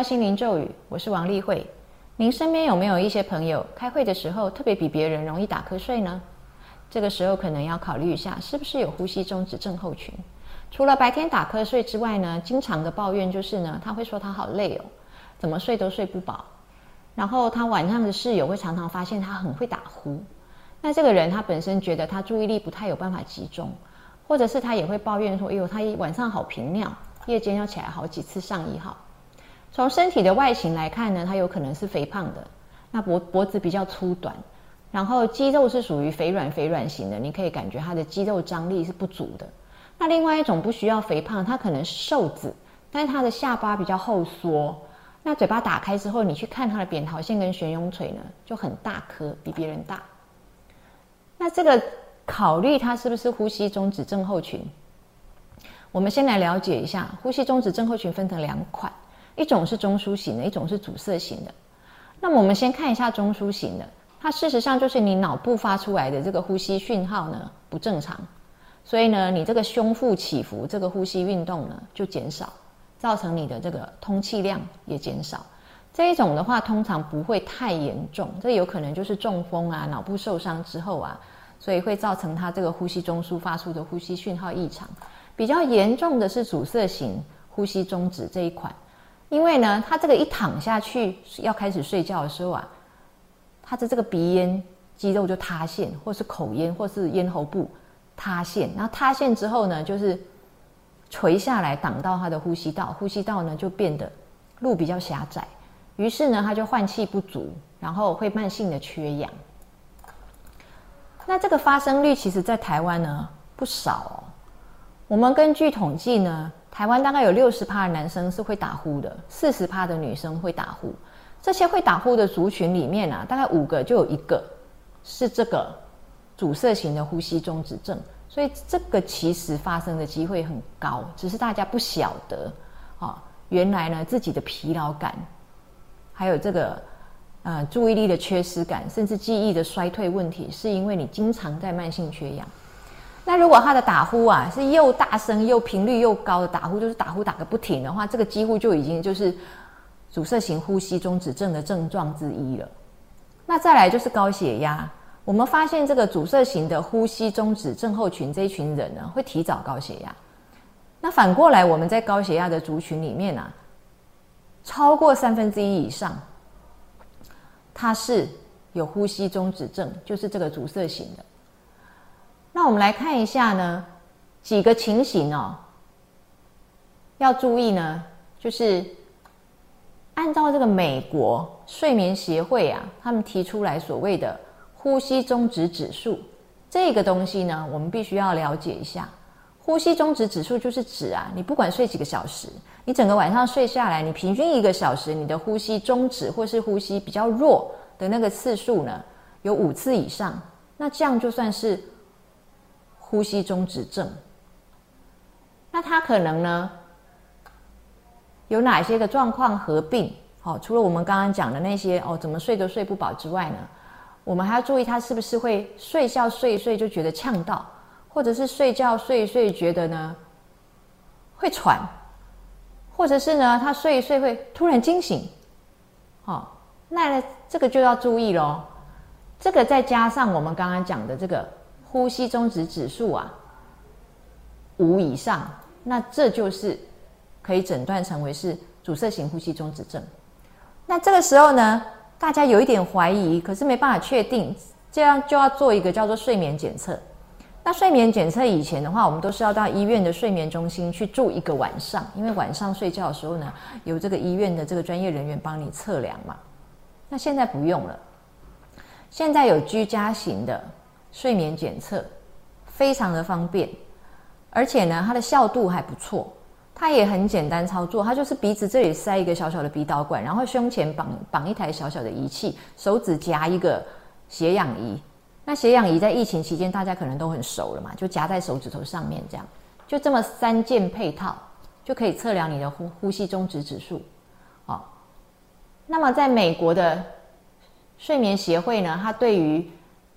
到心灵咒语，我是王丽慧。您身边有没有一些朋友开会的时候特别比别人容易打瞌睡呢？这个时候可能要考虑一下，是不是有呼吸中止症候群？除了白天打瞌睡之外呢，经常的抱怨就是呢，他会说他好累哦，怎么睡都睡不饱。然后他晚上的室友会常常发现他很会打呼。那这个人他本身觉得他注意力不太有办法集中，或者是他也会抱怨说，哎呦，他晚上好频尿，夜间要起来好几次上一号。从身体的外形来看呢，他有可能是肥胖的，那脖脖子比较粗短，然后肌肉是属于肥软肥软型的，你可以感觉他的肌肉张力是不足的。那另外一种不需要肥胖，他可能是瘦子，但是他的下巴比较后缩，那嘴巴打开之后，你去看他的扁桃腺跟悬雍垂呢，就很大颗，比别人大。那这个考虑他是不是呼吸中止症候群？我们先来了解一下，呼吸中止症候群分成两款。一种是中枢型的，一种是阻塞型的。那么我们先看一下中枢型的，它事实上就是你脑部发出来的这个呼吸讯号呢不正常，所以呢你这个胸腹起伏，这个呼吸运动呢就减少，造成你的这个通气量也减少。这一种的话通常不会太严重，这有可能就是中风啊、脑部受伤之后啊，所以会造成它这个呼吸中枢发出的呼吸讯号异常。比较严重的是阻塞型呼吸中止这一款。因为呢，他这个一躺下去要开始睡觉的时候啊，他的这个鼻咽肌肉就塌陷，或是口咽，或是咽喉部塌陷。然后塌陷之后呢，就是垂下来挡到他的呼吸道，呼吸道呢就变得路比较狭窄，于是呢他就换气不足，然后会慢性的缺氧。那这个发生率其实在台湾呢不少哦，我们根据统计呢。台湾大概有六十趴的男生是会打呼的，四十趴的女生会打呼。这些会打呼的族群里面啊，大概五个就有一个是这个阻塞型的呼吸中止症，所以这个其实发生的机会很高，只是大家不晓得啊。原来呢，自己的疲劳感，还有这个呃注意力的缺失感，甚至记忆的衰退问题，是因为你经常在慢性缺氧。那如果他的打呼啊是又大声又频率又高的打呼，就是打呼打个不停的话，这个几乎就已经就是阻塞型呼吸中止症的症状之一了。那再来就是高血压，我们发现这个阻塞型的呼吸中止症候群这一群人呢，会提早高血压。那反过来，我们在高血压的族群里面啊，超过三分之一以上，它是有呼吸中止症，就是这个阻塞型的。那我们来看一下呢，几个情形哦，要注意呢，就是按照这个美国睡眠协会啊，他们提出来所谓的呼吸中止指数这个东西呢，我们必须要了解一下。呼吸中止指数就是指啊，你不管睡几个小时，你整个晚上睡下来，你平均一个小时，你的呼吸中止或是呼吸比较弱的那个次数呢，有五次以上，那这样就算是。呼吸中止症，那它可能呢有哪些个状况合并？好，除了我们刚刚讲的那些哦，怎么睡都睡不饱之外呢，我们还要注意他是不是会睡觉睡一睡就觉得呛到，或者是睡觉睡一睡觉得呢会喘，或者是呢他睡一睡会突然惊醒，好，那这个就要注意喽。这个再加上我们刚刚讲的这个。呼吸中止指数啊，五以上，那这就是可以诊断成为是阻塞型呼吸中止症。那这个时候呢，大家有一点怀疑，可是没办法确定，这样就要做一个叫做睡眠检测。那睡眠检测以前的话，我们都是要到医院的睡眠中心去住一个晚上，因为晚上睡觉的时候呢，有这个医院的这个专业人员帮你测量嘛。那现在不用了，现在有居家型的。睡眠检测非常的方便，而且呢，它的效度还不错，它也很简单操作。它就是鼻子这里塞一个小小的鼻导管，然后胸前绑绑一台小小的仪器，手指夹一个血氧仪。那血氧仪在疫情期间大家可能都很熟了嘛，就夹在手指头上面，这样就这么三件配套就可以测量你的呼呼吸中止指数。好，那么在美国的睡眠协会呢，它对于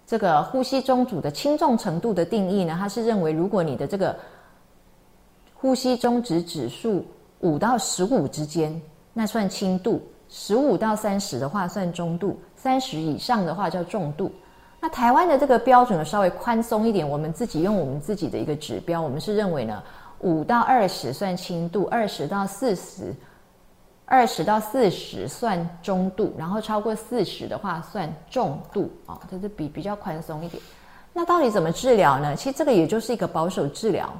这个呼吸中阻的轻重程度的定义呢？它是认为，如果你的这个呼吸中止指数五到十五之间，那算轻度；十五到三十的话算中度；三十以上的话叫重度。那台湾的这个标准呢稍微宽松一点，我们自己用我们自己的一个指标，我们是认为呢，五到二十算轻度，二十到四十，二十到四十算中度，然后超过四十的话算重度啊，这是比比较宽松一点。那到底怎么治疗呢？其实这个也就是一个保守治疗，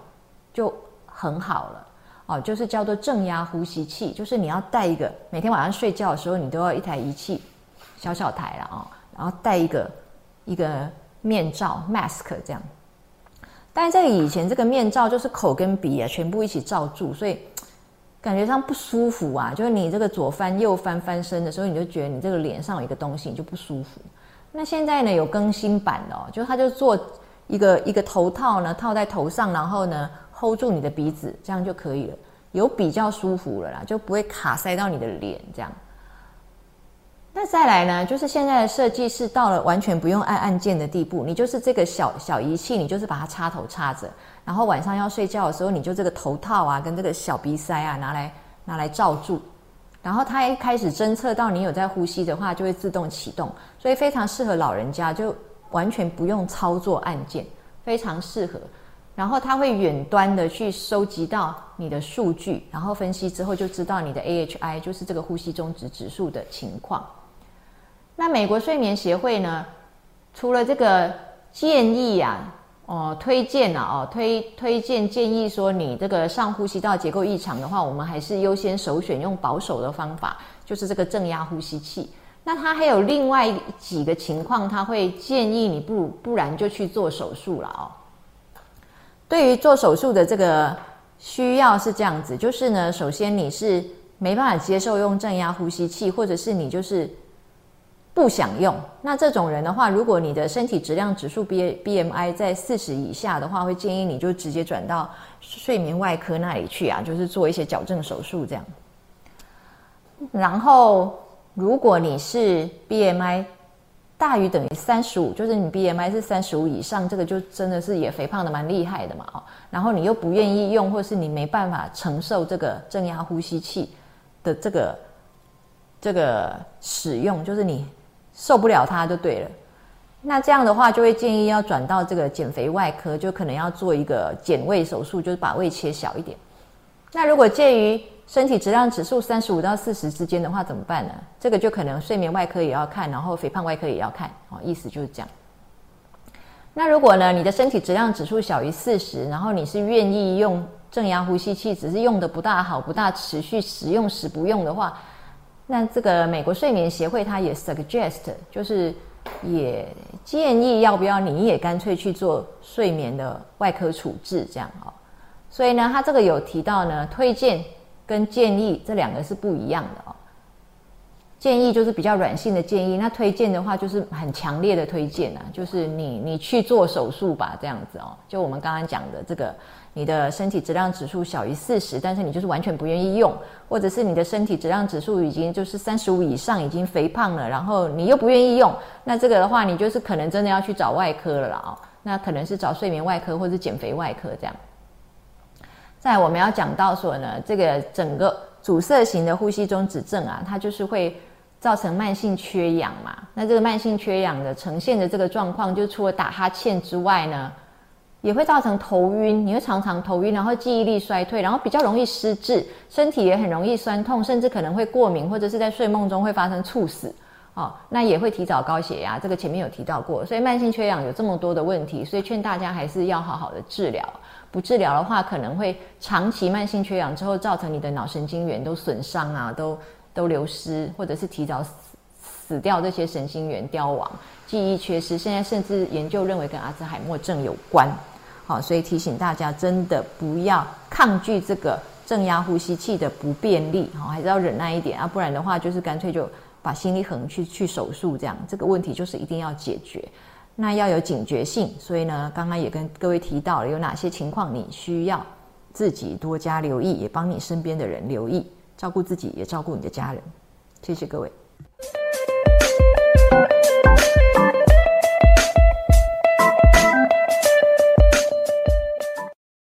就很好了。哦，就是叫做正压呼吸器，就是你要带一个，每天晚上睡觉的时候，你都要一台仪器，小小台了啊，然后带一个一个面罩 mask 这样。但是这里以前这个面罩就是口跟鼻啊全部一起罩住，所以感觉上不舒服啊。就是你这个左翻右翻翻身的时候，你就觉得你这个脸上有一个东西，你就不舒服。那现在呢有更新版的，哦，就是它就做一个一个头套呢套在头上，然后呢。hold 住你的鼻子，这样就可以了，有比较舒服了啦，就不会卡塞到你的脸这样。那再来呢，就是现在的设计是到了完全不用按按键的地步，你就是这个小小仪器，你就是把它插头插着，然后晚上要睡觉的时候，你就这个头套啊跟这个小鼻塞啊拿来拿来罩住，然后它一开始侦测到你有在呼吸的话，就会自动启动，所以非常适合老人家，就完全不用操作按键，非常适合。然后它会远端的去收集到你的数据，然后分析之后就知道你的 AHI，就是这个呼吸中止指数的情况。那美国睡眠协会呢，除了这个建议呀，哦，推荐啊，哦，推推荐建议说你这个上呼吸道结构异常的话，我们还是优先首选用保守的方法，就是这个正压呼吸器。那它还有另外几个情况，他会建议你不不然就去做手术了哦。对于做手术的这个需要是这样子，就是呢，首先你是没办法接受用正压呼吸器，或者是你就是不想用。那这种人的话，如果你的身体质量指数 b a b m i 在四十以下的话，会建议你就直接转到睡眠外科那里去啊，就是做一些矫正手术这样。然后，如果你是 B M I。大于等于三十五，就是你 BMI 是三十五以上，这个就真的是也肥胖的蛮厉害的嘛哦。然后你又不愿意用，或是你没办法承受这个正压呼吸器的这个这个使用，就是你受不了它就对了。那这样的话，就会建议要转到这个减肥外科，就可能要做一个减胃手术，就是把胃切小一点。那如果介于身体质量指数三十五到四十之间的话怎么办呢？这个就可能睡眠外科也要看，然后肥胖外科也要看，哦，意思就是这样。那如果呢，你的身体质量指数小于四十，然后你是愿意用正压呼吸器，只是用的不大好，不大持续使用时不用的话，那这个美国睡眠协会它也 suggest，就是也建议要不要你也干脆去做睡眠的外科处置这样哦。所以呢，他这个有提到呢，推荐。跟建议这两个是不一样的哦。建议就是比较软性的建议，那推荐的话就是很强烈的推荐啊，就是你你去做手术吧，这样子哦。就我们刚刚讲的这个，你的身体质量指数小于四十，但是你就是完全不愿意用，或者是你的身体质量指数已经就是三十五以上，已经肥胖了，然后你又不愿意用，那这个的话，你就是可能真的要去找外科了啦哦。那可能是找睡眠外科或者减肥外科这样。在我们要讲到说呢，这个整个阻塞型的呼吸中止症啊，它就是会造成慢性缺氧嘛。那这个慢性缺氧的呈现的这个状况，就除了打哈欠之外呢，也会造成头晕，你会常常头晕，然后记忆力衰退，然后比较容易失智，身体也很容易酸痛，甚至可能会过敏，或者是在睡梦中会发生猝死。哦，那也会提早高血压，这个前面有提到过。所以慢性缺氧有这么多的问题，所以劝大家还是要好好的治疗。不治疗的话，可能会长期慢性缺氧之后，造成你的脑神经元都损伤啊，都都流失，或者是提早死死掉，这些神经元凋亡，记忆缺失。现在甚至研究认为跟阿兹海默症有关。好，所以提醒大家，真的不要抗拒这个正压呼吸器的不便利，好，还是要忍耐一点啊，不然的话，就是干脆就把心力横去去手术，这样这个问题就是一定要解决。那要有警觉性，所以呢，刚刚也跟各位提到了有哪些情况你需要自己多加留意，也帮你身边的人留意，照顾自己也照顾你的家人。谢谢各位。